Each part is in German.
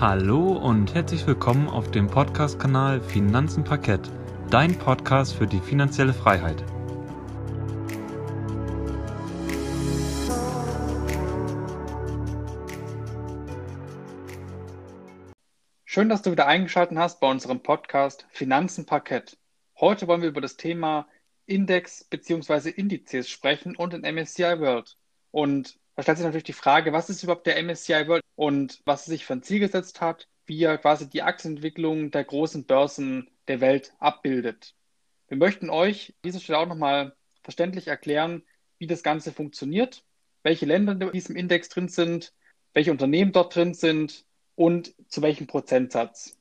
Hallo und herzlich willkommen auf dem Podcast-Kanal Finanzen Parkett, dein Podcast für die finanzielle Freiheit. Schön, dass du wieder eingeschaltet hast bei unserem Podcast Finanzen Parkett. Heute wollen wir über das Thema Index bzw. Indizes sprechen und den MSCI World. Und da stellt sich natürlich die Frage, was ist überhaupt der MSCI World und was er sich für ein Ziel gesetzt hat, wie er quasi die Aktienentwicklung der großen Börsen der Welt abbildet. Wir möchten euch an dieser Stelle auch nochmal verständlich erklären, wie das Ganze funktioniert, welche Länder in diesem Index drin sind, welche Unternehmen dort drin sind und zu welchem Prozentsatz.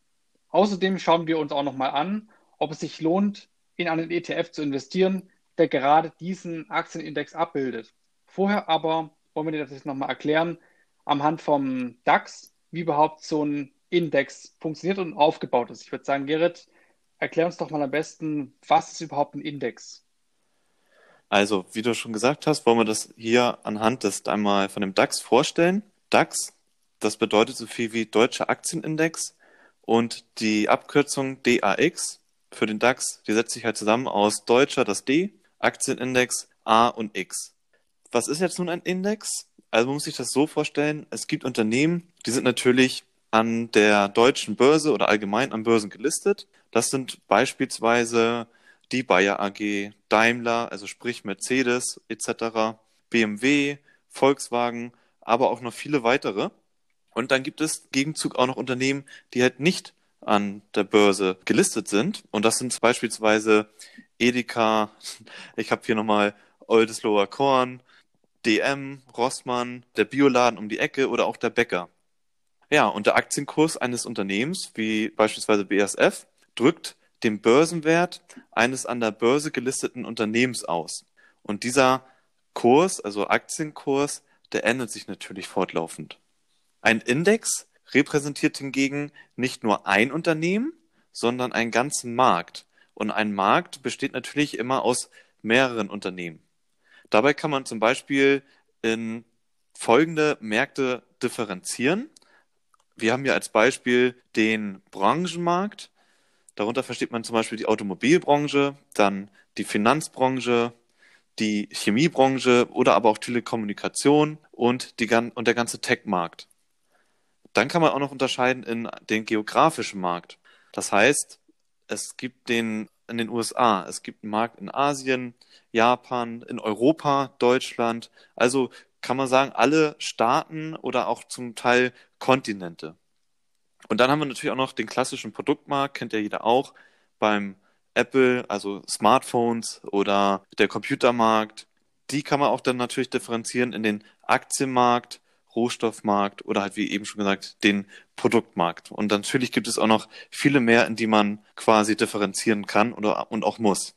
Außerdem schauen wir uns auch nochmal an, ob es sich lohnt, in einen ETF zu investieren, der gerade diesen Aktienindex abbildet. Vorher aber wollen wir dir das jetzt nochmal erklären, anhand vom DAX, wie überhaupt so ein Index funktioniert und aufgebaut ist. Ich würde sagen, Gerrit, erklär uns doch mal am besten, was ist überhaupt ein Index? Also, wie du schon gesagt hast, wollen wir das hier anhand des einmal von dem DAX vorstellen. DAX das bedeutet so viel wie Deutscher Aktienindex und die Abkürzung DAX für den DAX, die setzt sich halt zusammen aus Deutscher, das D, Aktienindex A und X. Was ist jetzt nun ein Index? Also man muss sich das so vorstellen, es gibt Unternehmen, die sind natürlich an der deutschen Börse oder allgemein an Börsen gelistet. Das sind beispielsweise die Bayer AG, Daimler, also sprich Mercedes etc., BMW, Volkswagen, aber auch noch viele weitere. Und dann gibt es Gegenzug auch noch Unternehmen, die halt nicht an der Börse gelistet sind. Und das sind beispielsweise Edeka, ich habe hier nochmal Oldesloher Korn, DM, Rossmann, der Bioladen um die Ecke oder auch der Bäcker. Ja, und der Aktienkurs eines Unternehmens, wie beispielsweise BASF, drückt den Börsenwert eines an der Börse gelisteten Unternehmens aus. Und dieser Kurs, also Aktienkurs, der ändert sich natürlich fortlaufend. Ein Index repräsentiert hingegen nicht nur ein Unternehmen, sondern einen ganzen Markt. Und ein Markt besteht natürlich immer aus mehreren Unternehmen. Dabei kann man zum Beispiel in folgende Märkte differenzieren. Wir haben hier als Beispiel den Branchenmarkt. Darunter versteht man zum Beispiel die Automobilbranche, dann die Finanzbranche, die Chemiebranche oder aber auch Telekommunikation und, die, und der ganze Tech-Markt. Dann kann man auch noch unterscheiden in den geografischen Markt. Das heißt, es gibt den in den USA, es gibt einen Markt in Asien, Japan, in Europa, Deutschland. Also kann man sagen, alle Staaten oder auch zum Teil Kontinente. Und dann haben wir natürlich auch noch den klassischen Produktmarkt, kennt ja jeder auch, beim Apple, also Smartphones oder der Computermarkt. Die kann man auch dann natürlich differenzieren in den Aktienmarkt, Rohstoffmarkt oder halt wie eben schon gesagt den Produktmarkt. Und natürlich gibt es auch noch viele mehr, in die man quasi differenzieren kann oder und auch muss.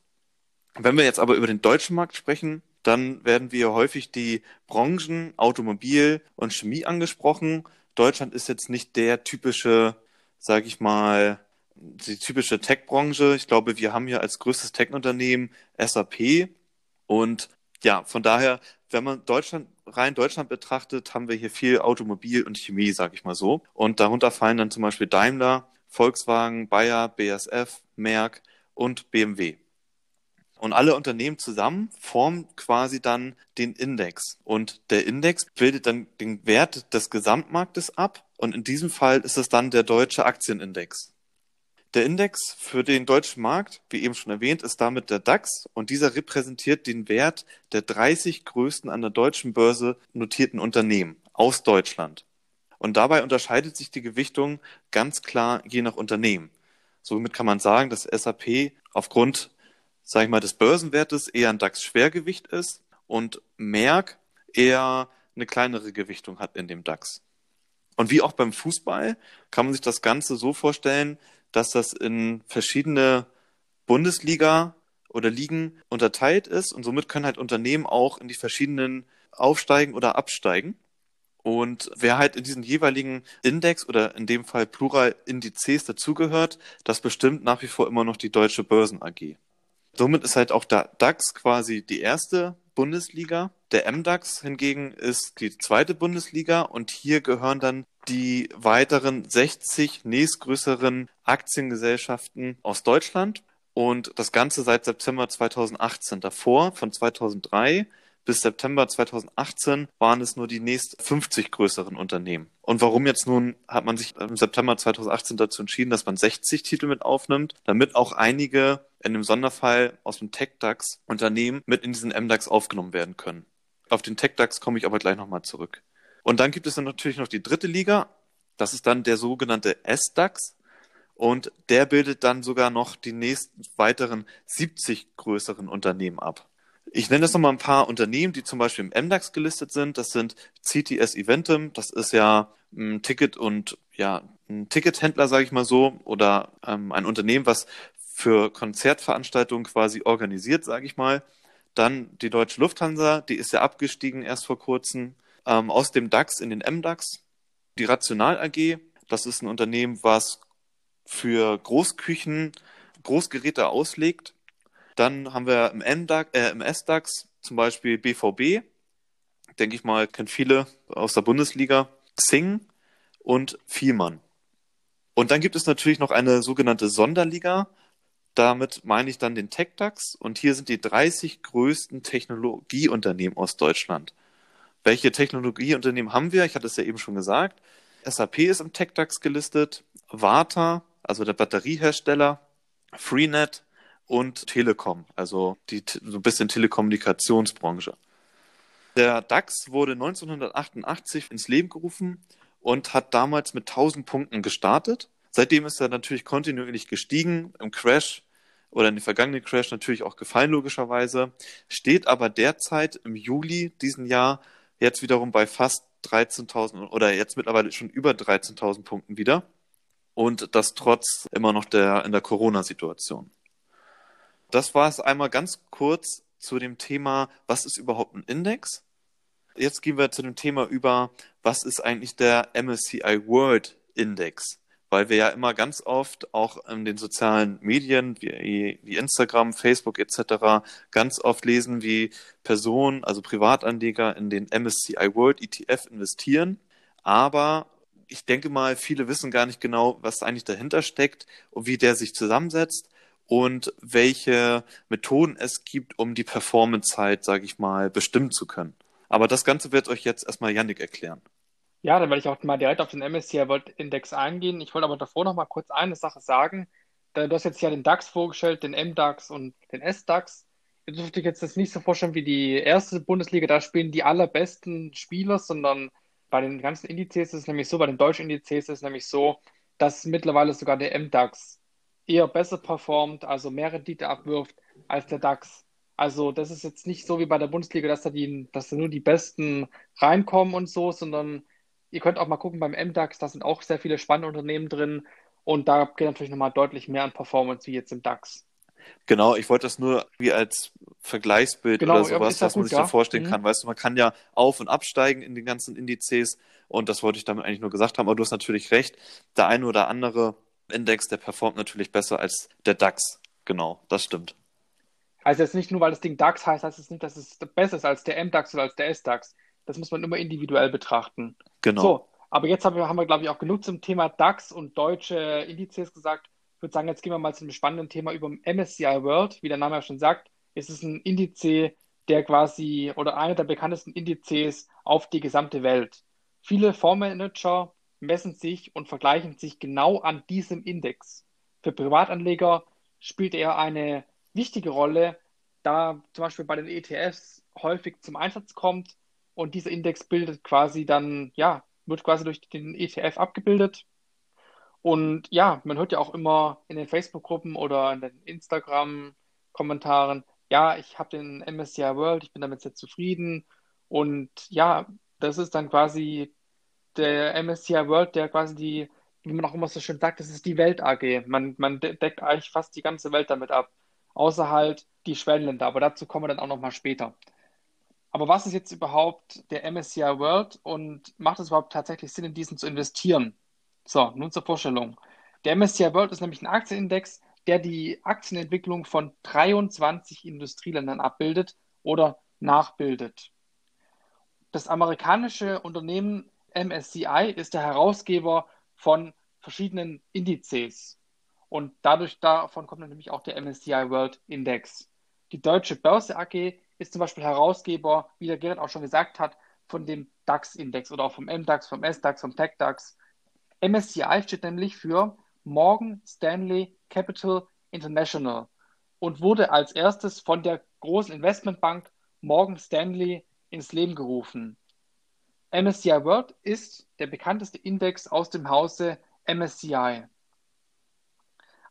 Wenn wir jetzt aber über den deutschen Markt sprechen, dann werden wir häufig die Branchen Automobil und Chemie angesprochen. Deutschland ist jetzt nicht der typische, sage ich mal, die typische Tech-Branche. Ich glaube, wir haben hier als größtes Tech-Unternehmen SAP und ja, von daher, wenn man Deutschland rein Deutschland betrachtet, haben wir hier viel Automobil und Chemie, sag ich mal so. Und darunter fallen dann zum Beispiel Daimler, Volkswagen, Bayer, BASF, Merck und BMW. Und alle Unternehmen zusammen formen quasi dann den Index. Und der Index bildet dann den Wert des Gesamtmarktes ab. Und in diesem Fall ist es dann der deutsche Aktienindex. Der Index für den deutschen Markt, wie eben schon erwähnt, ist damit der DAX und dieser repräsentiert den Wert der 30 größten an der deutschen Börse notierten Unternehmen aus Deutschland. Und dabei unterscheidet sich die Gewichtung ganz klar je nach Unternehmen. Somit kann man sagen, dass SAP aufgrund, sage ich mal, des Börsenwertes eher ein DAX-Schwergewicht ist und Merck eher eine kleinere Gewichtung hat in dem DAX. Und wie auch beim Fußball kann man sich das Ganze so vorstellen, dass das in verschiedene Bundesliga oder Ligen unterteilt ist und somit können halt Unternehmen auch in die verschiedenen aufsteigen oder absteigen. Und wer halt in diesen jeweiligen Index oder in dem Fall Plural Indizes dazugehört, das bestimmt nach wie vor immer noch die Deutsche Börsen AG. Somit ist halt auch der DAX quasi die erste Bundesliga. Der MDAX hingegen ist die zweite Bundesliga und hier gehören dann die weiteren 60 nächstgrößeren Aktiengesellschaften aus Deutschland und das Ganze seit September 2018. Davor, von 2003 bis September 2018, waren es nur die nächst 50 größeren Unternehmen. Und warum jetzt nun hat man sich im September 2018 dazu entschieden, dass man 60 Titel mit aufnimmt, damit auch einige in dem Sonderfall aus dem TechDAX Unternehmen mit in diesen MDAX aufgenommen werden können. Auf den TechDAX komme ich aber gleich nochmal zurück. Und dann gibt es dann natürlich noch die dritte Liga. Das ist dann der sogenannte SDAX. Und der bildet dann sogar noch die nächsten weiteren 70 größeren Unternehmen ab. Ich nenne jetzt noch mal ein paar Unternehmen, die zum Beispiel im MDAX gelistet sind. Das sind CTS Eventum. Das ist ja ein Ticket und ja, ein Tickethändler, sage ich mal so, oder ähm, ein Unternehmen, was für Konzertveranstaltungen quasi organisiert, sage ich mal. Dann die Deutsche Lufthansa, die ist ja abgestiegen erst vor kurzem ähm, aus dem DAX in den MDAX. Die Rational AG, das ist ein Unternehmen, was für Großküchen Großgeräte auslegt. Dann haben wir im, MDAX, äh, im SDAX zum Beispiel BVB, denke ich mal, kennt viele aus der Bundesliga, Xing und Vielmann. Und dann gibt es natürlich noch eine sogenannte Sonderliga. Damit meine ich dann den TechDAX und hier sind die 30 größten Technologieunternehmen aus Deutschland. Welche Technologieunternehmen haben wir? Ich hatte es ja eben schon gesagt. SAP ist im TechDAX gelistet, Warta, also der Batteriehersteller, Freenet und Telekom, also die so ein bisschen Telekommunikationsbranche. Der DAX wurde 1988 ins Leben gerufen und hat damals mit 1000 Punkten gestartet. Seitdem ist er natürlich kontinuierlich gestiegen, im Crash oder in den vergangenen Crash natürlich auch gefallen logischerweise, steht aber derzeit im Juli diesen Jahr jetzt wiederum bei fast 13.000 oder jetzt mittlerweile schon über 13.000 Punkten wieder und das trotz immer noch der in der Corona-Situation. Das war es einmal ganz kurz zu dem Thema, was ist überhaupt ein Index? Jetzt gehen wir zu dem Thema über, was ist eigentlich der MSCI World Index? Weil wir ja immer ganz oft auch in den sozialen Medien wie, wie Instagram, Facebook etc. ganz oft lesen, wie Personen, also Privatanleger in den MSCI World ETF investieren, aber ich denke mal, viele wissen gar nicht genau, was eigentlich dahinter steckt und wie der sich zusammensetzt und welche Methoden es gibt, um die Performance-Zeit, sage ich mal, bestimmen zu können. Aber das Ganze wird euch jetzt erstmal Yannick erklären. Ja, dann werde ich auch mal direkt auf den MSCI World Index eingehen. Ich wollte aber davor noch mal kurz eine Sache sagen. Du hast jetzt ja den DAX vorgestellt, den MDAX und den SDAX. Ihr dürft euch jetzt das nicht so vorstellen wie die erste Bundesliga, da spielen die allerbesten Spieler, sondern bei den ganzen Indizes ist es nämlich so, bei den deutschen Indizes ist es nämlich so, dass mittlerweile sogar der MDAX eher besser performt, also mehr Rendite abwirft als der DAX. Also das ist jetzt nicht so wie bei der Bundesliga, dass da, die, dass da nur die Besten reinkommen und so, sondern ihr könnt auch mal gucken beim MDAX, da sind auch sehr viele spannende Unternehmen drin und da geht natürlich nochmal deutlich mehr an Performance wie jetzt im DAX. Genau, ich wollte das nur wie als Vergleichsbild Genau, oder sowas, was man gut, sich so ja. vorstellen Mhm. kann. Weißt du, man kann ja auf- und absteigen in den ganzen Indizes und das wollte ich damit eigentlich nur gesagt haben. Aber du hast natürlich recht, der eine oder andere Index, der performt natürlich besser als der DAX. Genau, das stimmt. Also jetzt nicht nur, weil das Ding DAX heißt, heißt es nicht, dass es besser ist als der MDAX oder als der SDAX. Das muss man immer individuell betrachten. Genau. So, aber jetzt haben wir, haben wir, glaube ich, auch genug zum Thema DAX und deutsche Indizes gesagt. Ich würde sagen, jetzt gehen wir mal zu einem spannenden Thema über MSCI World. Wie der Name ja schon sagt, ist es ein Indiz, der quasi oder einer der bekanntesten Indizes auf die gesamte Welt. Viele Fondsmanager messen sich und vergleichen sich genau an diesem Index. Für Privatanleger spielt er eine wichtige Rolle, da zum Beispiel bei den ETFs häufig zum Einsatz kommt und dieser Index bildet quasi dann, ja, wird quasi durch den ETF abgebildet. Und ja, man hört ja auch immer in den Facebook-Gruppen oder in den Instagram-Kommentaren, ja, ich habe den MSCI World, ich bin damit sehr zufrieden. Und ja, das ist dann quasi der MSCI World, der quasi die, wie man auch immer so schön sagt, das ist die Welt AG. Man, man de- deckt eigentlich fast die ganze Welt damit ab, außer halt die Schwellenländer. Aber dazu kommen wir dann auch nochmal später. Aber was ist jetzt überhaupt der MSCI World und macht es überhaupt tatsächlich Sinn, in diesen zu investieren? So, nun zur Vorstellung. Der MSCI World ist nämlich ein Aktienindex, der die Aktienentwicklung von 23 Industrieländern abbildet oder nachbildet. Das amerikanische Unternehmen MSCI ist der Herausgeber von verschiedenen Indizes. Und dadurch davon kommt nämlich auch der MSCI World Index. Die Deutsche Börse AG ist zum Beispiel Herausgeber, wie der Gerrit auch schon gesagt hat, von dem DAX-Index oder auch vom MDAX, vom SDAX, vom TechDAX. MSCI steht nämlich für Morgan Stanley Capital International und wurde als erstes von der großen Investmentbank Morgan Stanley ins Leben gerufen. MSCI World ist der bekannteste Index aus dem Hause MSCI.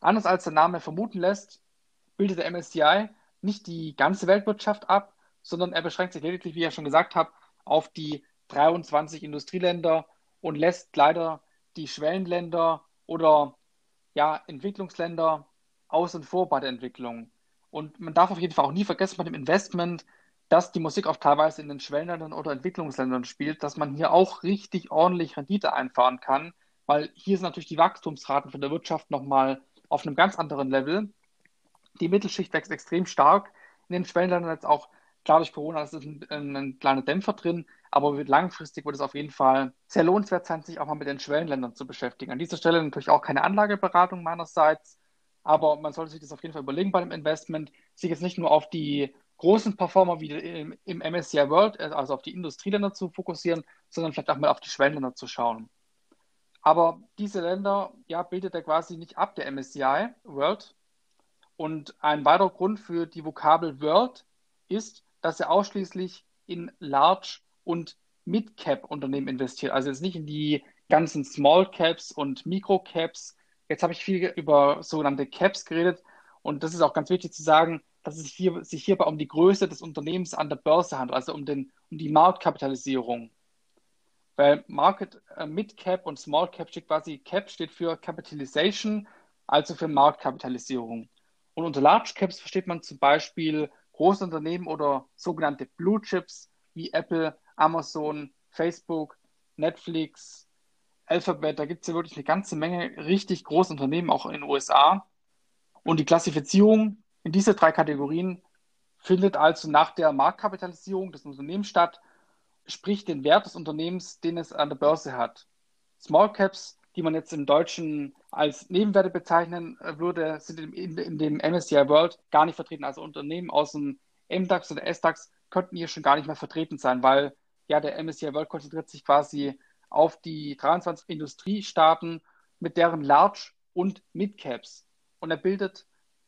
Anders als der Name vermuten lässt, bildet der MSCI nicht die ganze Weltwirtschaft ab, sondern er beschränkt sich lediglich, wie ich ja schon gesagt habe, auf die 23 Industrieländer und lässt leider die Schwellenländer oder ja, Entwicklungsländer außen vor bei der Entwicklung. Und man darf auf jeden Fall auch nie vergessen bei dem Investment, dass die Musik auch teilweise in den Schwellenländern oder Entwicklungsländern spielt, dass man hier auch richtig ordentlich Rendite einfahren kann, weil hier sind natürlich die Wachstumsraten von der Wirtschaft nochmal auf einem ganz anderen Level. Die Mittelschicht wächst extrem stark. In den Schwellenländern jetzt auch, klar durch Corona, ist ein, ein, ein kleiner Dämpfer drin, aber langfristig wird es auf jeden Fall sehr lohnenswert sein, sich auch mal mit den Schwellenländern zu beschäftigen. An dieser Stelle natürlich auch keine Anlageberatung meinerseits, aber man sollte sich das auf jeden Fall überlegen bei dem Investment, sich jetzt nicht nur auf die großen Performer wie im, im MSCI World, also auf die Industrieländer zu fokussieren, sondern vielleicht auch mal auf die Schwellenländer zu schauen. Aber diese Länder ja, bildet er quasi nicht ab, der MSCI World. Und ein weiterer Grund für die Vokabel World ist, dass er ausschließlich in Large- und Mid-Cap-Unternehmen investiert. Also jetzt nicht in die ganzen Small Caps und Micro Caps. Jetzt habe ich viel über sogenannte Caps geredet. Und das ist auch ganz wichtig zu sagen, dass es hier, sich hierbei um die Größe des Unternehmens an der Börse handelt, also um, den, um die Marktkapitalisierung. Weil Market äh, Mid Cap und Small Cap steht quasi, Cap steht für Capitalization, also für Marktkapitalisierung. Und unter Large Caps versteht man zum Beispiel große Unternehmen oder sogenannte Blue Chips wie Apple, Amazon, Facebook, Netflix, Alphabet. Da gibt es ja wirklich eine ganze Menge richtig große Unternehmen, auch in den USA. Und die Klassifizierung in diese drei Kategorien findet also nach der Marktkapitalisierung des Unternehmens statt sprich den Wert des Unternehmens, den es an der Börse hat. Small Caps, die man jetzt im Deutschen als Nebenwerte bezeichnen äh, würde, sind in, in, dem MSCI World gar nicht vertreten. Also Unternehmen aus dem MDAX oder SDAX könnten hier schon gar nicht mehr vertreten sein, weil ja der MSCI World konzentriert sich quasi auf die 23 Industriestaaten mit deren Large- und Mid-Caps. Und er bildet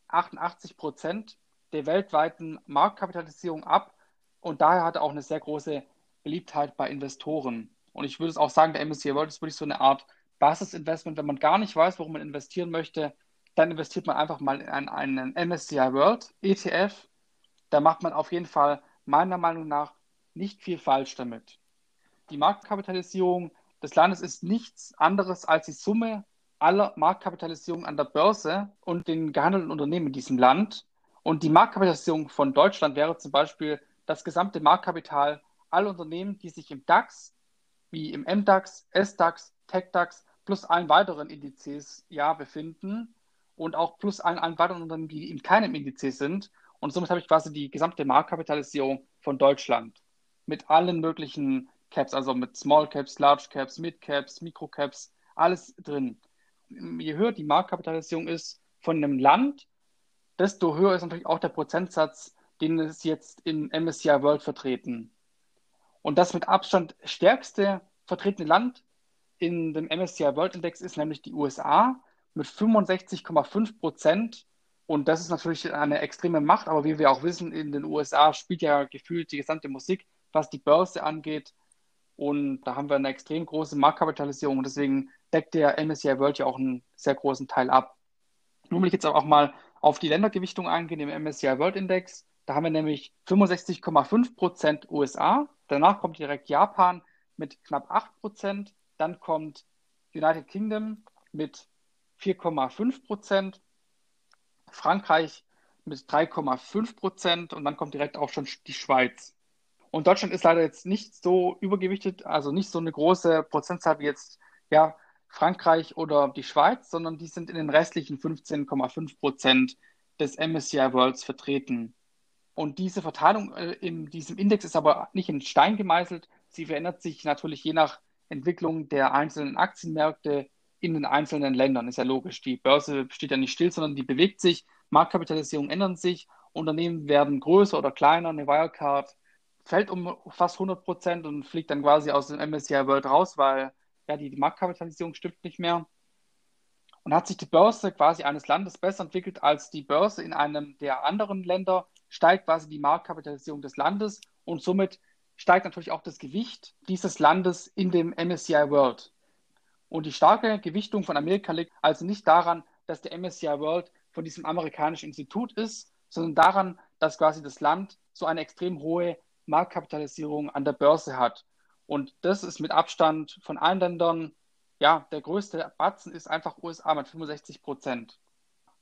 88 Prozent der weltweiten Marktkapitalisierung ab. Und daher hat er auch eine sehr große Beliebtheit bei Investoren. Und ich würde es auch sagen, der MSCI World ist wirklich so eine Art Basisinvestment. Wenn man gar nicht weiß, worum man investieren möchte, dann investiert man einfach mal in einen MSCI World ETF. Da macht man auf jeden Fall meiner Meinung nach nicht viel falsch damit. Die Marktkapitalisierung des Landes ist nichts anderes als die Summe aller Marktkapitalisierung an der Börse und den gehandelten Unternehmen in diesem Land. Und die Marktkapitalisierung von Deutschland wäre zum Beispiel das gesamte Marktkapital alle Unternehmen, die sich im DAX, wie im MDAX, SDAX, TechDAX plus allen weiteren Indizes ja befinden und auch plus allen, allen weiteren Unternehmen, die in keinem Indiz sind. Und somit habe ich quasi die gesamte Marktkapitalisierung von Deutschland mit allen möglichen Caps, also mit Small Caps, Large Caps, Mid Caps, Micro Caps, alles drin. Je höher die Marktkapitalisierung ist von einem Land, desto höher ist natürlich auch der Prozentsatz, den es jetzt in MSCI World vertreten. Und das mit Abstand stärkste vertretene Land in dem MSCI World Index ist nämlich die USA mit 65,5 Prozent. Und das ist natürlich eine extreme Macht, aber wie wir auch wissen, in den USA spielt ja gefühlt die gesamte Musik, was die Börse angeht. Und da haben wir eine extrem große Marktkapitalisierung und deswegen deckt der MSCI World ja auch einen sehr großen Teil ab. Nun will ich jetzt auch mal auf die Ländergewichtung eingehen im MSCI World Index. Da haben wir nämlich 65,5 Prozent USA, Danach kommt direkt Japan mit knapp 8 Prozent. Dann kommt United Kingdom mit 4,5 Prozent. Frankreich mit 3,5 Prozent. Und dann kommt direkt auch schon die Schweiz. Und Deutschland ist leider jetzt nicht so übergewichtet, also nicht so eine große Prozentzahl wie jetzt ja, Frankreich oder die Schweiz, sondern die sind in den restlichen 15,5 Prozent des MSCI Worlds vertreten. Und diese Verteilung äh, in diesem Index ist aber nicht in Stein gemeißelt. Sie verändert sich natürlich je nach Entwicklung der einzelnen Aktienmärkte in den einzelnen Ländern. Ist ja logisch. Die Börse steht ja nicht still, sondern die bewegt sich. Marktkapitalisierung ändern sich. Unternehmen werden größer oder kleiner. Eine Wirecard fällt um fast 100 Prozent und fliegt dann quasi aus dem MSCI World raus, weil ja, die, die Marktkapitalisierung stimmt nicht mehr. Und hat sich die Börse quasi eines Landes besser entwickelt als die Börse in einem der anderen Länder, steigt quasi die Marktkapitalisierung des Landes und somit steigt natürlich auch das Gewicht dieses Landes in dem MSCI World. Und die starke Gewichtung von Amerika liegt also nicht daran, dass der MSCI World von diesem amerikanischen Institut ist, sondern daran, dass quasi das Land so eine extrem hohe Marktkapitalisierung an der Börse hat. Und das ist mit Abstand von allen Ländern, ja, der größte Batzen ist einfach USA mit 65 Prozent.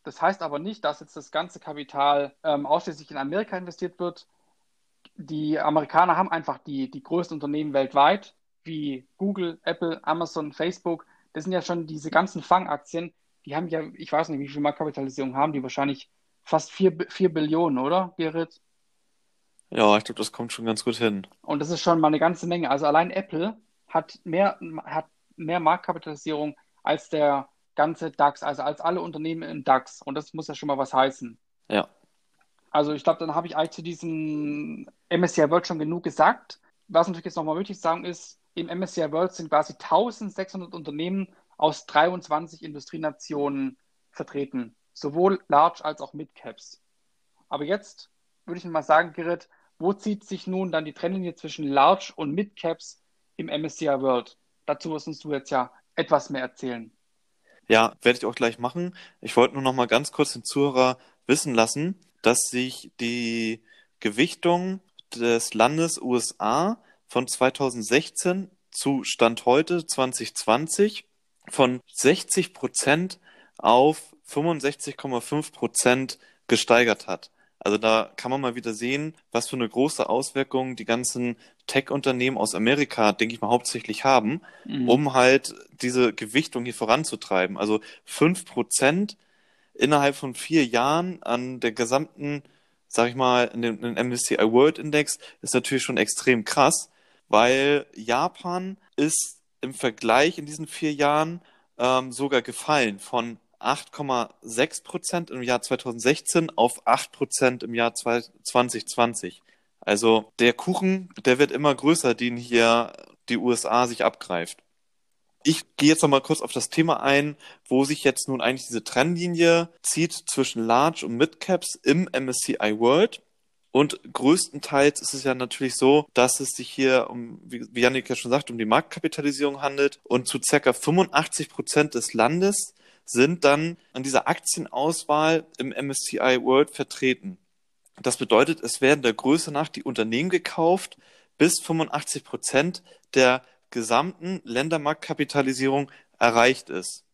Das heißt aber nicht, dass jetzt das ganze Kapital ähm, ausschließlich in Amerika investiert wird. Die Amerikaner haben einfach die, die größten Unternehmen weltweit, wie Google, Apple, Amazon, Facebook. Das sind ja schon diese ganzen Fangaktien. Die haben ja, ich weiß nicht, wie viel Marktkapitalisierung haben die, wahrscheinlich fast 4, 4 Billionen, oder, Gerrit? Ja, ich glaube, das kommt schon ganz gut hin. Und das ist schon mal eine ganze Menge. Also allein Apple hat mehr, hat mehr Marktkapitalisierung als der ganze DAX, also als alle Unternehmen im DAX. Und das muss ja schon mal was heißen. Ja. Also ich glaube, dann habe ich eigentlich zu diesem MSCI World schon genug gesagt. Was natürlich jetzt nochmal wichtig zu sagen ist, im MSCI World sind quasi 1600 Unternehmen aus 23 Industrienationen vertreten. Sowohl Large als auch Mid Caps. Aber jetzt würde ich mal sagen, Gerrit, wo zieht sich nun dann die Trennlinie zwischen Large und Mid Caps im MSCI World? Dazu wirst du jetzt ja etwas mehr erzählen. Ja, werde ich auch gleich machen. Ich wollte nur noch mal ganz kurz den Zuhörer wissen lassen, dass sich die Gewichtung des Landes USA von 2016 zu Stand heute 2020 von 60 Prozent auf 65,5 Prozent gesteigert hat. Also da kann man mal wieder sehen, was für eine große Auswirkung die ganzen Tech-Unternehmen aus Amerika, denke ich mal, hauptsächlich haben, mhm. um halt diese Gewichtung hier voranzutreiben. Also fünf Prozent innerhalb von vier Jahren an der gesamten, sag ich mal, in dem, in MSCI World Index ist natürlich schon extrem krass, weil Japan ist im Vergleich in diesen vier Jahren ähm, sogar gefallen von 8,6 Prozent im Jahr 2016 auf 8 Prozent im Jahr 2020. Also der Kuchen, der wird immer größer, den hier die USA sich abgreift. Ich gehe jetzt nochmal kurz auf das Thema ein, wo sich jetzt nun eigentlich diese Trennlinie zieht zwischen Large und Mid Caps im MSCI World. Und größtenteils ist es ja natürlich so, dass es sich hier um, wie Janik ja schon sagt, um die Marktkapitalisierung handelt und zu circa 85 Prozent des Landes sind dann an dieser Aktienauswahl im MSCI World vertreten. Das bedeutet, es werden der Größe nach die Unternehmen gekauft, bis 85 Prozent der gesamten Ländermarktkapitalisierung erreicht ist.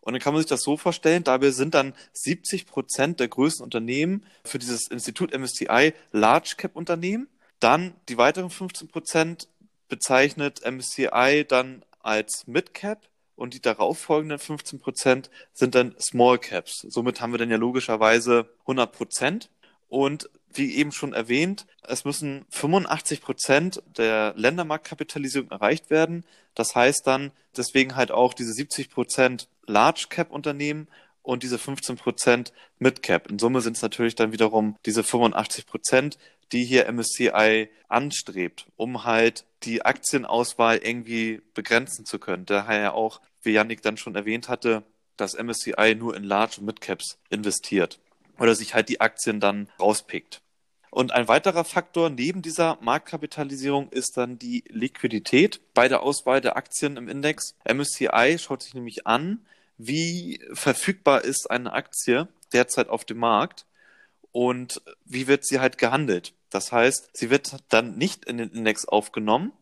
Und dann kann man sich das so vorstellen, dabei sind dann 70 Prozent der größten Unternehmen für dieses Institut MSCI Large Cap Unternehmen. Dann die weiteren 15 Prozent bezeichnet MSCI dann als Mid Cap und die darauffolgenden 15 Prozent sind dann Small Caps. Somit haben wir dann ja logischerweise 100 Prozent. Und wie eben schon erwähnt, es müssen 85 Prozent der Ländermarktkapitalisierung erreicht werden. Das heißt dann deswegen halt auch diese 70 Prozent Large Cap Unternehmen und diese 15 Prozent Mid Cap. In Summe sind es natürlich dann wiederum diese 85 Prozent, die hier MSCI anstrebt, um halt die Aktienauswahl irgendwie begrenzen zu können. Daher auch, wie Yannick dann schon erwähnt hatte, dass MSCI nur in Large und Mid Caps investiert oder sich halt die Aktien dann rauspickt. Und ein weiterer Faktor neben dieser Marktkapitalisierung ist dann die Liquidität bei der Auswahl der Aktien im Index. MSCI schaut sich nämlich an, wie verfügbar ist eine Aktie derzeit auf dem Markt und wie wird sie halt gehandelt. Das heißt, sie wird dann nicht in den Index aufgenommen,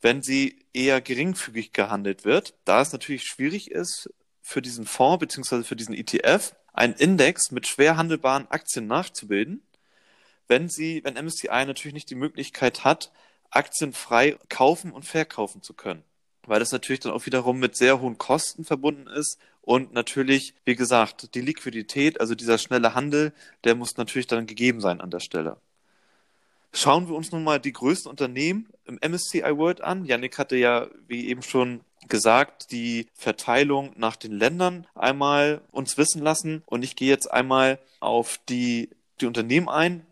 wenn sie eher geringfügig gehandelt wird, da es natürlich schwierig ist, für diesen Fonds bzw. für diesen ETF einen Index mit schwer handelbaren Aktien nachzubilden wenn sie, wenn MSCI natürlich nicht die Möglichkeit hat, Aktien frei kaufen und verkaufen zu können. Weil das natürlich dann auch wiederum mit sehr hohen Kosten verbunden ist und natürlich, wie gesagt, die Liquidität, also dieser schnelle Handel, der muss natürlich dann gegeben sein an der Stelle. Schauen wir uns nun mal die größten Unternehmen im MSCI World an. Yannick hatte ja, wie eben schon gesagt, die Verteilung nach den Ländern einmal uns wissen lassen. Und ich gehe jetzt einmal auf die, die Unternehmen ein,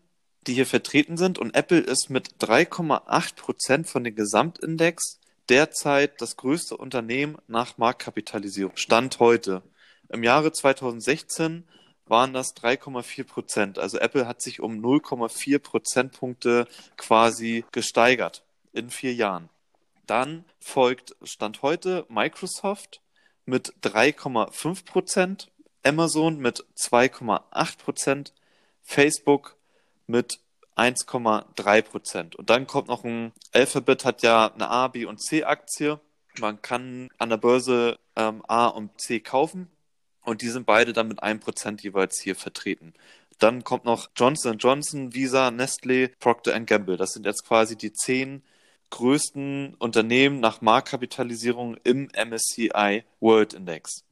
die hier vertreten sind. Und Apple ist mit 3,8 Prozent von dem Gesamtindex derzeit das größte Unternehmen nach Marktkapitalisierung. Stand heute. Im Jahre 2016 waren das 3,4 Prozent. Also Apple hat sich um 0,4 Prozentpunkte quasi gesteigert in vier Jahren. Dann folgt Stand heute Microsoft mit 3,5 Prozent, Amazon mit 2,8 Prozent, Facebook mit 1,3 Prozent. Und dann kommt noch ein Alphabet hat ja eine A, B und C Aktie. Man kann an der Börse ähm, A und C kaufen. Und die sind beide dann mit einem Prozent jeweils hier vertreten. Dann kommt noch Johnson Johnson, Visa, Nestle, Procter Gamble. Das sind jetzt quasi die zehn größten Unternehmen nach Marktkapitalisierung im MSCI World Index.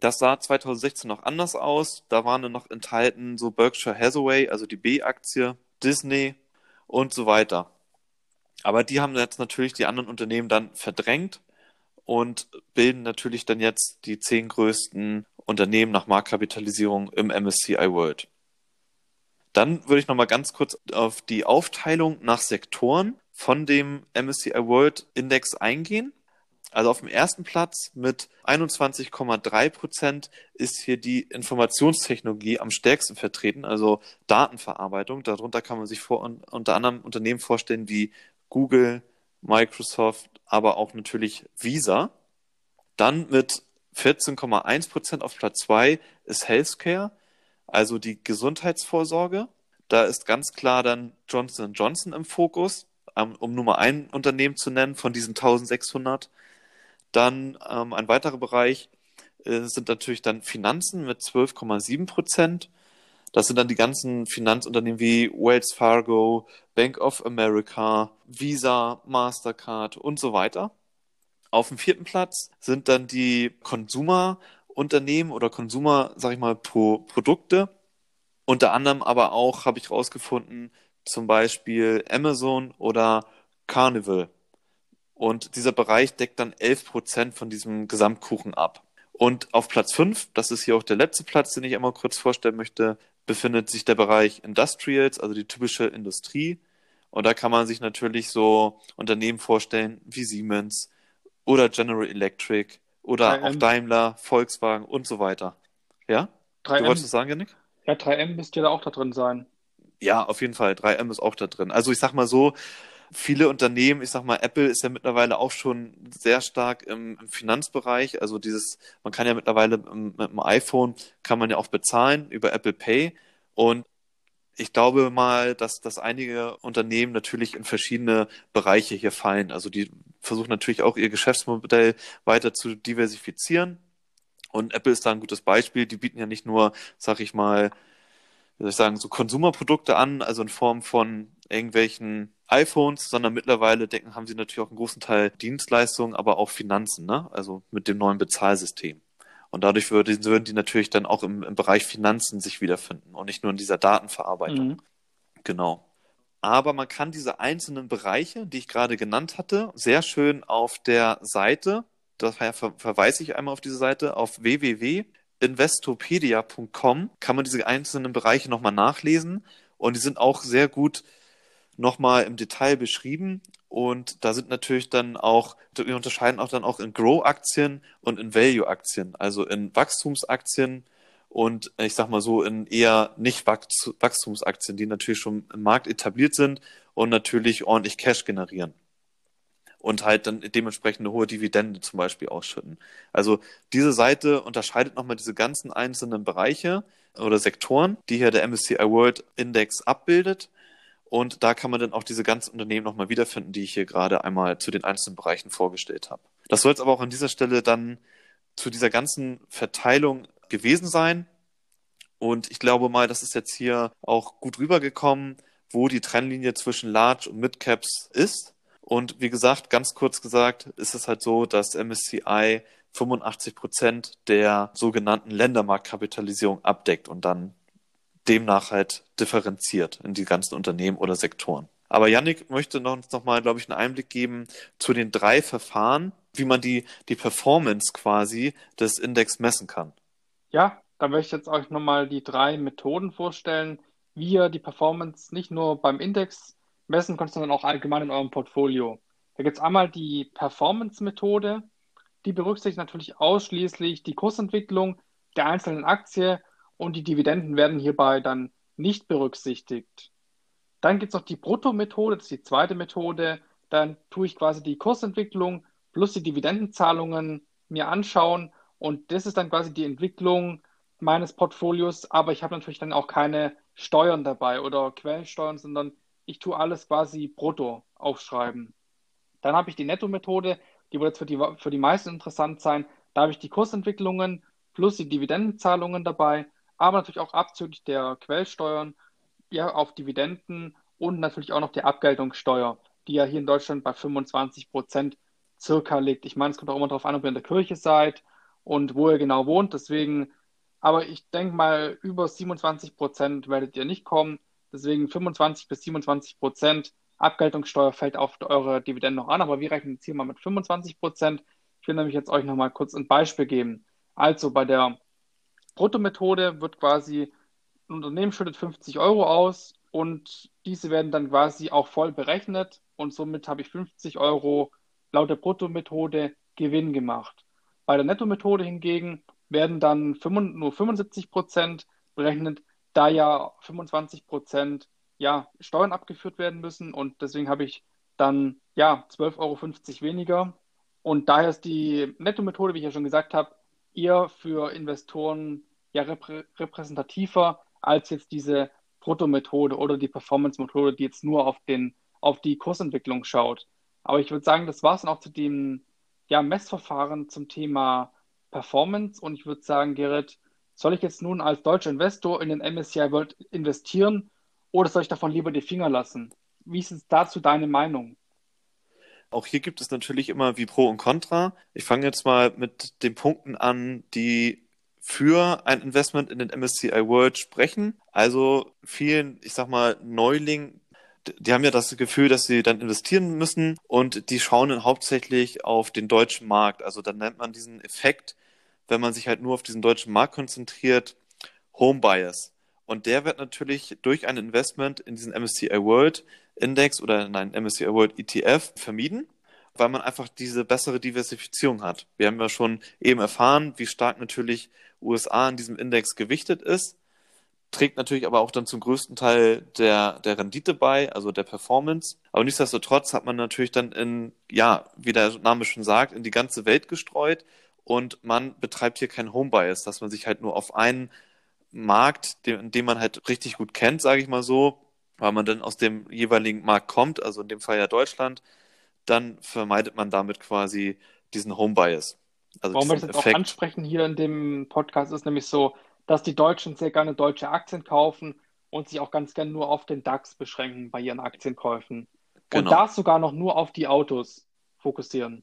Das sah 2016 noch anders aus. Da waren noch enthalten so Berkshire Hathaway, also die B-Aktie, Disney und so weiter. Aber die haben jetzt natürlich die anderen Unternehmen dann verdrängt und bilden natürlich dann jetzt die zehn größten Unternehmen nach Marktkapitalisierung im MSCI World. Dann würde ich nochmal ganz kurz auf die Aufteilung nach Sektoren von dem MSCI World Index eingehen. Also auf dem ersten Platz mit 21,3 Prozent ist hier die Informationstechnologie am stärksten vertreten, also Datenverarbeitung. Darunter kann man sich vor, unter anderem Unternehmen vorstellen wie Google, Microsoft, aber auch natürlich Visa. Dann mit 14,1 Prozent auf Platz 2 ist Healthcare, also die Gesundheitsvorsorge. Da ist ganz klar dann Johnson Johnson im Fokus, um Nummer ein Unternehmen zu nennen von diesen 1600. Dann ähm, ein weiterer Bereich äh, sind natürlich dann Finanzen mit 12,7 Prozent. Das sind dann die ganzen Finanzunternehmen wie Wells Fargo, Bank of America, Visa, Mastercard und so weiter. Auf dem vierten Platz sind dann die Konsumerunternehmen oder Konsumer, sag ich mal, Pro Produkte. Unter anderem aber auch, habe ich rausgefunden, zum Beispiel Amazon oder Carnival. Und dieser Bereich deckt dann 11 Prozent von diesem Gesamtkuchen ab. Und auf Platz 5, das ist hier auch der letzte Platz, den ich einmal kurz vorstellen möchte, befindet sich der Bereich Industrials, also die typische Industrie. Und da kann man sich natürlich so Unternehmen vorstellen wie Siemens oder General Electric oder 3M. auch Daimler, Volkswagen und so weiter. Ja? 3M. Du wolltest es sagen, Janik? Ja, 3M müsste ja da auch da drin sein. Ja, auf jeden Fall. 3M ist auch da drin. Also ich sag mal so, viele Unternehmen, ich sag mal, Apple ist ja mittlerweile auch schon sehr stark im, im Finanzbereich. Also dieses, man kann ja mittlerweile mit dem iPhone kann man ja auch bezahlen über Apple Pay. Und ich glaube mal, dass, dass einige Unternehmen natürlich in verschiedene Bereiche hier fallen. Also die versuchen natürlich auch ihr Geschäftsmodell weiter zu diversifizieren. Und Apple ist da ein gutes Beispiel. Die bieten ja nicht nur, sag ich mal, wie soll ich sagen, so Konsumerprodukte an, also in Form von irgendwelchen iPhones, sondern mittlerweile denken, haben sie natürlich auch einen großen Teil Dienstleistungen, aber auch Finanzen, ne? Also mit dem neuen Bezahlsystem. Und dadurch würden, würden die natürlich dann auch im, im, Bereich Finanzen sich wiederfinden und nicht nur in dieser Datenverarbeitung. Mhm. Genau. Aber man kann diese einzelnen Bereiche, die ich gerade genannt hatte, sehr schön auf der Seite, daher ver verweise ich einmal auf diese Seite, auf www.investopedia.com kann man diese einzelnen Bereiche nochmal nachlesen und die sind auch sehr gut nochmal im Detail beschrieben. Und da sind natürlich dann auch, wir unterscheiden auch dann auch in Grow-Aktien und in Value-Aktien, also in Wachstumsaktien und ich sag mal so in eher nicht Wachstumsaktien, die natürlich schon im Markt etabliert sind und natürlich ordentlich Cash generieren. Und halt dann dementsprechend eine hohe Dividende zum Beispiel ausschütten. Also diese Seite unterscheidet nochmal diese ganzen einzelnen Bereiche oder Sektoren, die hier der MSCI World Index abbildet und da kann man dann auch diese ganzen Unternehmen nochmal wiederfinden, die ich hier gerade einmal zu den einzelnen Bereichen vorgestellt habe. Das soll es aber auch an dieser Stelle dann zu dieser ganzen Verteilung gewesen sein. Und ich glaube mal, das ist jetzt hier auch gut rübergekommen, wo die Trennlinie zwischen Large und Mid Caps ist. Und wie gesagt, ganz kurz gesagt, ist es halt so, dass MSCI 85 Prozent der sogenannten Ländermarktkapitalisierung abdeckt und dann demnach halt differenziert in die ganzen Unternehmen oder Sektoren. Aber Yannick möchte uns nochmal, glaube ich, einen Einblick geben zu den drei Verfahren, wie man die, die Performance quasi des Index messen kann. Ja, da möchte ich jetzt euch nochmal die drei Methoden vorstellen, wie ihr die Performance nicht nur beim Index messen könnt, sondern auch allgemein in eurem Portfolio. Da gibt es einmal die Performance-Methode, die berücksichtigt natürlich ausschließlich die Kursentwicklung der einzelnen Aktie und die Dividenden werden hierbei dann nicht berücksichtigt. Dann gibt es noch die Brutto-Methode, das ist die zweite Methode. Dann tue ich quasi die Kursentwicklung plus die Dividendenzahlungen mir anschauen und das ist dann quasi die Entwicklung meines Portfolios, aber ich habe natürlich dann auch keine Steuern dabei oder Quellensteuern, sondern ich tue alles quasi brutto aufschreiben. Dann habe ich die Netto-Methode, die wird jetzt für die, für die meisten interessant sein. Da habe ich die Kursentwicklungen plus die Dividendenzahlungen dabei, aber natürlich auch abzüglich der Quellsteuern ja, auf Dividenden und natürlich auch noch die Abgeltungssteuer, die ja hier in Deutschland bei 25 Prozent circa liegt. Ich meine, es kommt auch immer darauf an, ob ihr in der Kirche seid und wo ihr genau wohnt. Deswegen, aber ich denke mal, über 27 Prozent werdet ihr nicht kommen. Deswegen 25 bis 27 Prozent Abgeltungssteuer fällt auf eure Dividenden noch an, aber wir rechnen jetzt hier mal mit 25 Prozent. Ich will nämlich jetzt euch nochmal kurz ein Beispiel geben. Also bei der Bruttomethode wird quasi ein Unternehmen schüttet 50 Euro aus und diese werden dann quasi auch voll berechnet und somit habe ich 50 Euro laut der Bruttomethode Gewinn gemacht. Bei der Nettomethode hingegen werden dann nur 75 Prozent berechnet, da ja 25 Prozent ja, Steuern abgeführt werden müssen und deswegen habe ich dann ja 12,50 Euro weniger. Und daher ist die Nettomethode, wie ich ja schon gesagt habe, eher für Investoren ja reprä repräsentativer als jetzt diese Bruttomethode oder die Performance-Methode, die jetzt nur auf, den, auf die Kursentwicklung schaut. Aber ich würde sagen, das war es dann auch zu dem ja, Messverfahren zum Thema Performance. Und ich würde sagen, Gerrit, soll ich jetzt nun als deutscher Investor in den MSCI World investieren oder soll ich davon lieber die Finger lassen? Wie ist es dazu deine Meinung? Auch hier gibt es natürlich immer wie Pro und Contra. Ich fange jetzt mal mit den Punkten an, die für ein Investment in den MSCI World sprechen. Also vielen, ich sag mal, Neulingen, die haben ja das Gefühl, dass sie dann investieren müssen und die schauen dann hauptsächlich auf den deutschen Markt. Also dann nennt man diesen Effekt, wenn man sich halt nur auf diesen deutschen Markt konzentriert, Home Bias. Und der wird natürlich durch ein Investment in diesen MSCI World Index oder in einen MSCI World ETF vermieden weil man einfach diese bessere Diversifizierung hat. Wir haben ja schon eben erfahren, wie stark natürlich USA in diesem Index gewichtet ist, trägt natürlich aber auch dann zum größten Teil der, der Rendite bei, also der Performance. Aber nichtsdestotrotz hat man natürlich dann in, ja, wie der Name schon sagt, in die ganze Welt gestreut und man betreibt hier kein Home Bias, dass man sich halt nur auf einen Markt, den, den man halt richtig gut kennt, sage ich mal so, weil man dann aus dem jeweiligen Markt kommt, also in dem Fall ja Deutschland, dann vermeidet man damit quasi diesen Home Bias. Also Warum wir das jetzt Effekt. auch ansprechen hier in dem Podcast ist nämlich so, dass die Deutschen sehr gerne deutsche Aktien kaufen und sich auch ganz gerne nur auf den DAX beschränken bei ihren Aktienkäufen. Genau. Und das sogar noch nur auf die Autos fokussieren.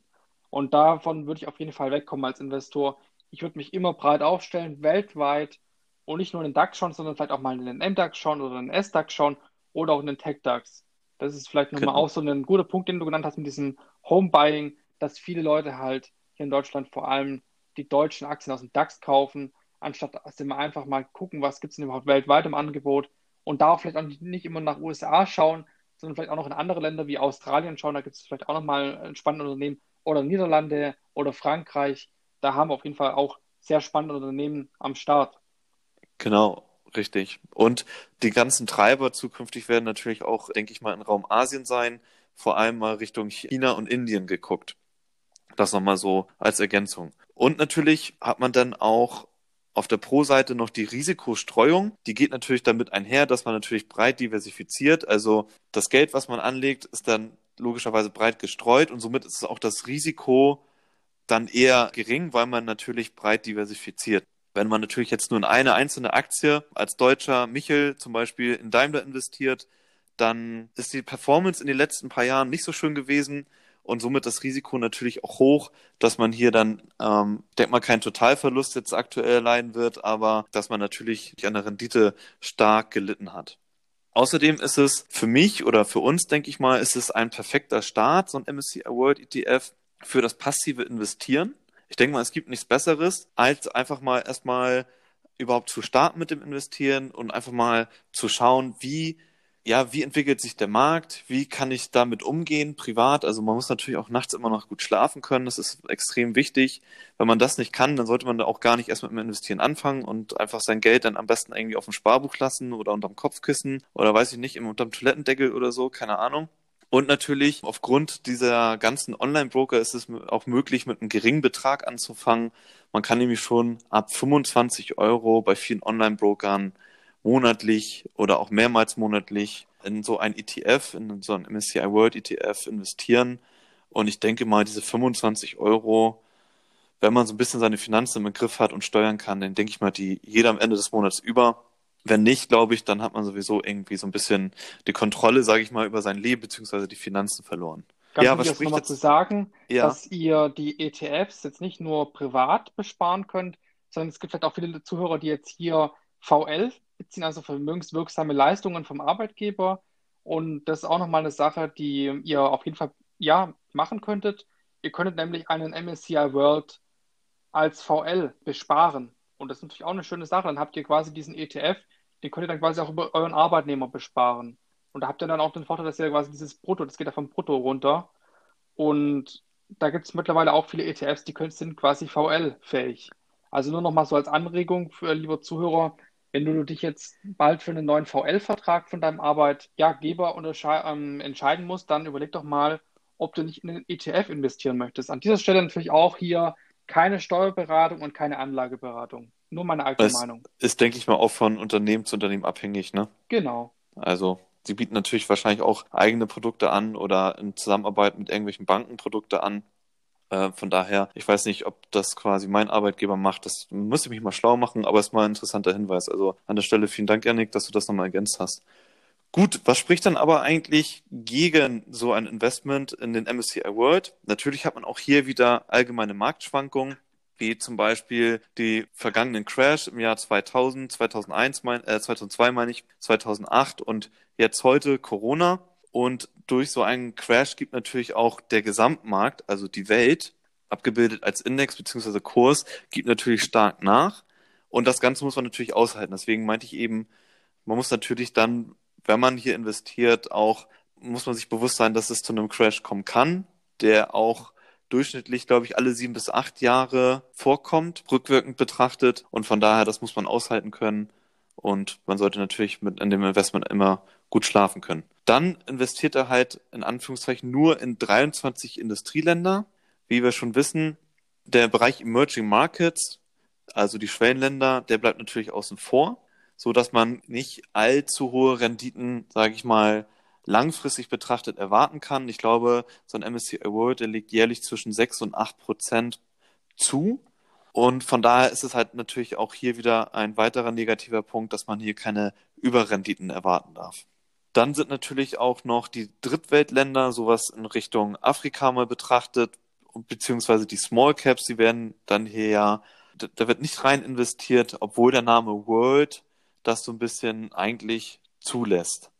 Und davon würde ich auf jeden Fall wegkommen als Investor. Ich würde mich immer breit aufstellen, weltweit und nicht nur in den DAX schauen, sondern vielleicht auch mal in den MDAX schauen oder in den S-DAX schauen oder auch in den Tech-DAX. Das ist vielleicht nochmal genau. auch so ein guter Punkt, den du genannt hast mit diesem Home-Buying, dass viele Leute halt hier in Deutschland vor allem die deutschen Aktien aus dem DAX kaufen, anstatt dass wir einfach mal gucken, was gibt es denn überhaupt weltweit im Angebot und da vielleicht auch nicht immer nach USA schauen, sondern vielleicht auch noch in andere Länder wie Australien schauen. Da gibt es vielleicht auch nochmal spannende Unternehmen oder Niederlande oder Frankreich. Da haben wir auf jeden Fall auch sehr spannende Unternehmen am Start. Genau. Richtig. Und die ganzen Treiber zukünftig werden natürlich auch, denke ich mal, im Raum Asien sein, vor allem mal Richtung China und Indien geguckt. Das nochmal so als Ergänzung. Und natürlich hat man dann auch auf der Pro-Seite noch die Risikostreuung. Die geht natürlich damit einher, dass man natürlich breit diversifiziert. Also das Geld, was man anlegt, ist dann logischerweise breit gestreut und somit ist auch das Risiko dann eher gering, weil man natürlich breit diversifiziert. Wenn man natürlich jetzt nur in eine einzelne Aktie als Deutscher Michel zum Beispiel in Daimler investiert, dann ist die Performance in den letzten paar Jahren nicht so schön gewesen und somit das Risiko natürlich auch hoch, dass man hier dann, ähm, denkt mal, keinen Totalverlust jetzt aktuell leiden wird, aber dass man natürlich an der Rendite stark gelitten hat. Außerdem ist es für mich oder für uns, denke ich mal, ist es ein perfekter Start, so ein MSCI World ETF für das passive Investieren. Ich denke mal, es gibt nichts Besseres, als einfach mal erstmal überhaupt zu starten mit dem Investieren und einfach mal zu schauen, wie ja, wie entwickelt sich der Markt? Wie kann ich damit umgehen, privat? Also man muss natürlich auch nachts immer noch gut schlafen können. Das ist extrem wichtig. Wenn man das nicht kann, dann sollte man da auch gar nicht erst mit dem Investieren anfangen und einfach sein Geld dann am besten irgendwie auf dem Sparbuch lassen oder unterm Kopfkissen oder weiß ich nicht, unterm Toilettendeckel oder so, keine Ahnung. Und natürlich, aufgrund dieser ganzen Online-Broker ist es auch möglich, mit einem geringen Betrag anzufangen. Man kann nämlich schon ab 25 Euro bei vielen Online-Brokern monatlich oder auch mehrmals monatlich in so ein ETF, in so ein MSCI World ETF investieren. Und ich denke mal, diese 25 Euro, wenn man so ein bisschen seine Finanzen im Griff hat und steuern kann, dann denke ich mal, die jeder am Ende des Monats über. Wenn nicht, glaube ich, dann hat man sowieso irgendwie so ein bisschen die Kontrolle, sage ich mal, über sein Leben beziehungsweise die Finanzen verloren. Ganz ja, was spricht nochmal zu sagen, ja. dass ihr die ETFs jetzt nicht nur privat besparen könnt, sondern es gibt vielleicht auch viele Zuhörer, die jetzt hier VL beziehen also vermögenswirksame Leistungen vom Arbeitgeber. Und das ist auch nochmal eine Sache, die ihr auf jeden Fall ja, machen könntet. Ihr könntet nämlich einen MSCI World als VL besparen. Und das ist natürlich auch eine schöne Sache. Dann habt ihr quasi diesen ETF, den könnt ihr dann quasi auch über euren Arbeitnehmer besparen. Und da habt ihr dann auch den Vorteil, dass ihr quasi dieses Brutto, das geht ja vom Brutto runter. Und da gibt es mittlerweile auch viele ETFs, die sind quasi VL-fähig. Also nur nochmal so als Anregung für liebe Zuhörer, wenn du dich jetzt bald für einen neuen VL-Vertrag von deinem Arbeitgeber ähm, entscheiden musst, dann überleg doch mal, ob du nicht in einen ETF investieren möchtest. An dieser Stelle natürlich auch hier keine Steuerberatung und keine Anlageberatung. Nur meine eigene es Meinung. Ist, denke ich mal, auch von Unternehmen zu Unternehmen abhängig, ne? Genau. Also, sie bieten natürlich wahrscheinlich auch eigene Produkte an oder in Zusammenarbeit mit irgendwelchen Banken Produkte an. Äh, von daher, ich weiß nicht, ob das quasi mein Arbeitgeber macht. Das müsste ich mich mal schlau machen, aber ist mal ein interessanter Hinweis. Also an der Stelle vielen Dank, Janik, dass du das nochmal ergänzt hast. Gut, was spricht dann aber eigentlich gegen so ein Investment in den MSCI World? Natürlich hat man auch hier wieder allgemeine Marktschwankungen, wie zum Beispiel die vergangenen Crash im Jahr 2000, 2001, mein, äh, 2002 meine ich, 2008 und jetzt heute Corona. Und durch so einen Crash gibt natürlich auch der Gesamtmarkt, also die Welt, abgebildet als Index bzw. Kurs, gibt natürlich stark nach. Und das Ganze muss man natürlich aushalten. Deswegen meinte ich eben, man muss natürlich dann, wenn man hier investiert, auch, muss man sich bewusst sein, dass es zu einem Crash kommen kann, der auch durchschnittlich, glaube ich, alle sieben bis acht Jahre vorkommt, rückwirkend betrachtet. Und von daher, das muss man aushalten können. Und man sollte natürlich mit in dem Investment immer gut schlafen können. Dann investiert er halt in Anführungszeichen nur in 23 Industrieländer. Wie wir schon wissen, der Bereich Emerging Markets, also die Schwellenländer, der bleibt natürlich außen vor, so dass man nicht allzu hohe Renditen, sage ich mal, langfristig betrachtet erwarten kann. Ich glaube, so ein MSCI World, der liegt jährlich zwischen 6 und 8 Prozent zu. Und von daher ist es halt natürlich auch hier wieder ein weiterer negativer Punkt, dass man hier keine Überrenditen erwarten darf. Dann sind natürlich auch noch die Drittweltländer, sowas in Richtung Afrika mal betrachtet, beziehungsweise die Small Caps, die werden dann hier ja, da wird nicht rein investiert, obwohl der Name World das so ein bisschen eigentlich zulässt.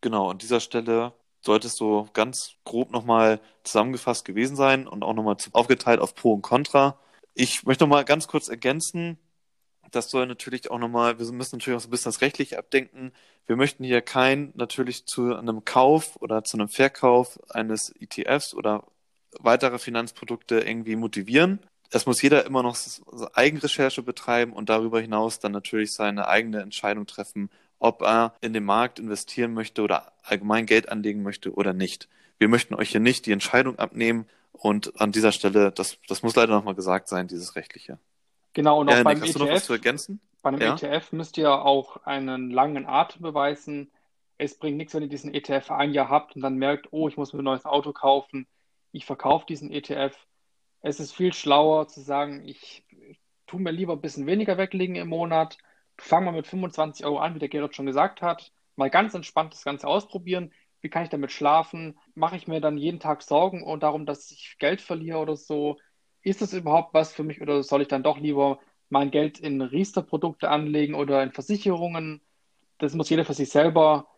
Genau, an dieser Stelle sollte es so ganz grob nochmal zusammengefasst gewesen sein und auch nochmal aufgeteilt auf Pro und Contra. Ich möchte nochmal ganz kurz ergänzen, das soll natürlich auch nochmal, wir müssen natürlich auch so ein bisschen das Rechtliche abdenken. Wir möchten hier kein natürlich zu einem Kauf oder zu einem Verkauf eines ETFs oder weiterer Finanzprodukte irgendwie motivieren. Es muss jeder immer noch Eigenrecherche betreiben und darüber hinaus dann natürlich seine eigene Entscheidung treffen, ob er in den Markt investieren möchte oder allgemein Geld anlegen möchte oder nicht. Wir möchten euch hier nicht die Entscheidung abnehmen und an dieser Stelle, das, das muss leider nochmal gesagt sein, dieses Rechtliche. Genau, und auch ja, beim Nick, hast ETF, du noch was zu ergänzen? Bei einem ja? ETF müsst ihr auch einen langen Atem beweisen. Es bringt nichts, wenn ihr diesen ETF ein Jahr habt und dann merkt, oh, ich muss mir ein neues Auto kaufen. Ich verkaufe diesen ETF. Es ist viel schlauer zu sagen, ich tue mir lieber ein bisschen weniger weglegen im Monat. Fangen wir mit 25 Euro an, wie der Gerrit schon gesagt hat. Mal ganz entspannt das Ganze ausprobieren. Wie kann ich damit schlafen? Mache ich mir dann jeden Tag Sorgen und darum, dass ich Geld verliere oder so? Ist das überhaupt was für mich oder soll ich dann doch lieber mein Geld in Riester-Produkte anlegen oder in Versicherungen? Das muss jeder für sich selber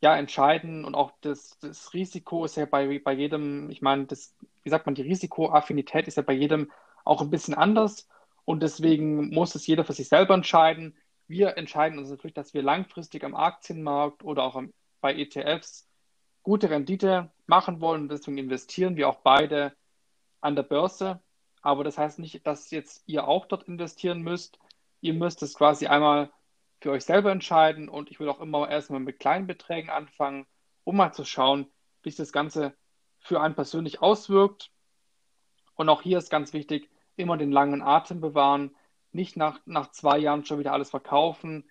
ja, entscheiden und auch das, das Risiko ist ja bei, bei jedem, ich meine, das, wie sagt man, die Risikoaffinität ist ja bei jedem auch ein bisschen anders und deswegen muss es jeder für sich selber entscheiden. Wir entscheiden uns natürlich, dass wir langfristig am Aktienmarkt oder auch bei ETFs gute Rendite machen wollen deswegen investieren wir auch beide an der Börse. Aber das heißt nicht, dass jetzt ihr auch dort investieren müsst. Ihr müsst es quasi einmal für euch selber entscheiden und ich will auch immer erstmal mit kleinen Beträgen anfangen, um mal zu schauen, wie sich das Ganze für einen persönlich auswirkt. Und auch hier ist ganz wichtig, immer den langen Atem bewahren, nicht nach, nach zwei Jahren schon wieder alles verkaufen.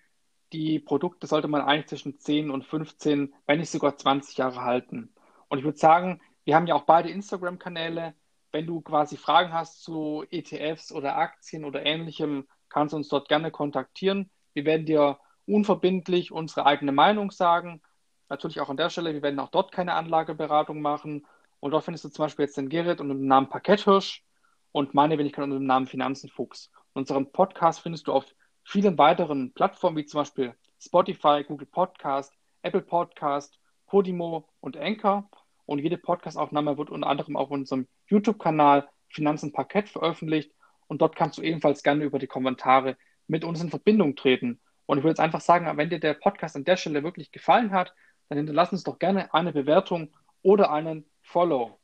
Die Produkte sollte man eigentlich zwischen 10 und 15, wenn nicht sogar 20 Jahre halten. Und ich würde sagen, wir haben ja auch beide Instagram-Kanäle. Wenn du quasi Fragen hast zu ETFs oder Aktien oder ähnlichem, kannst du uns dort gerne kontaktieren. Wir werden dir unverbindlich unsere eigene Meinung sagen. Natürlich auch an der Stelle, wir werden auch dort keine Anlageberatung machen. Und dort findest du zum Beispiel jetzt den Gerrit unter dem Namen Parketthirsch und meine Wenigkeit unter dem Namen Finanzenfuchs. Unseren Podcast findest du auf vielen weiteren Plattformen, wie zum Beispiel Spotify, Google Podcast, Apple Podcast, Podimo und Anchor. Und jede Podcastaufnahme wird unter anderem auf unserem YouTube-Kanal Finanzen Parkett veröffentlicht. Und dort kannst du ebenfalls gerne über die Kommentare mit uns in Verbindung treten. Und ich würde jetzt einfach sagen, wenn dir der Podcast an der Stelle wirklich gefallen hat, dann hinterlass uns doch gerne eine Bewertung oder einen Follow.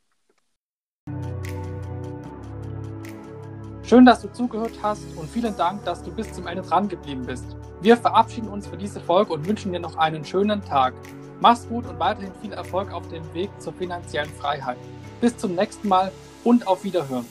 Schön, dass du zugehört hast und vielen Dank, dass du bis zum Ende dran geblieben bist. Wir verabschieden uns für diese Folge und wünschen dir noch einen schönen Tag. Mach's gut und weiterhin viel Erfolg auf dem Weg zur finanziellen Freiheit. Bis zum nächsten Mal und auf Wiederhören.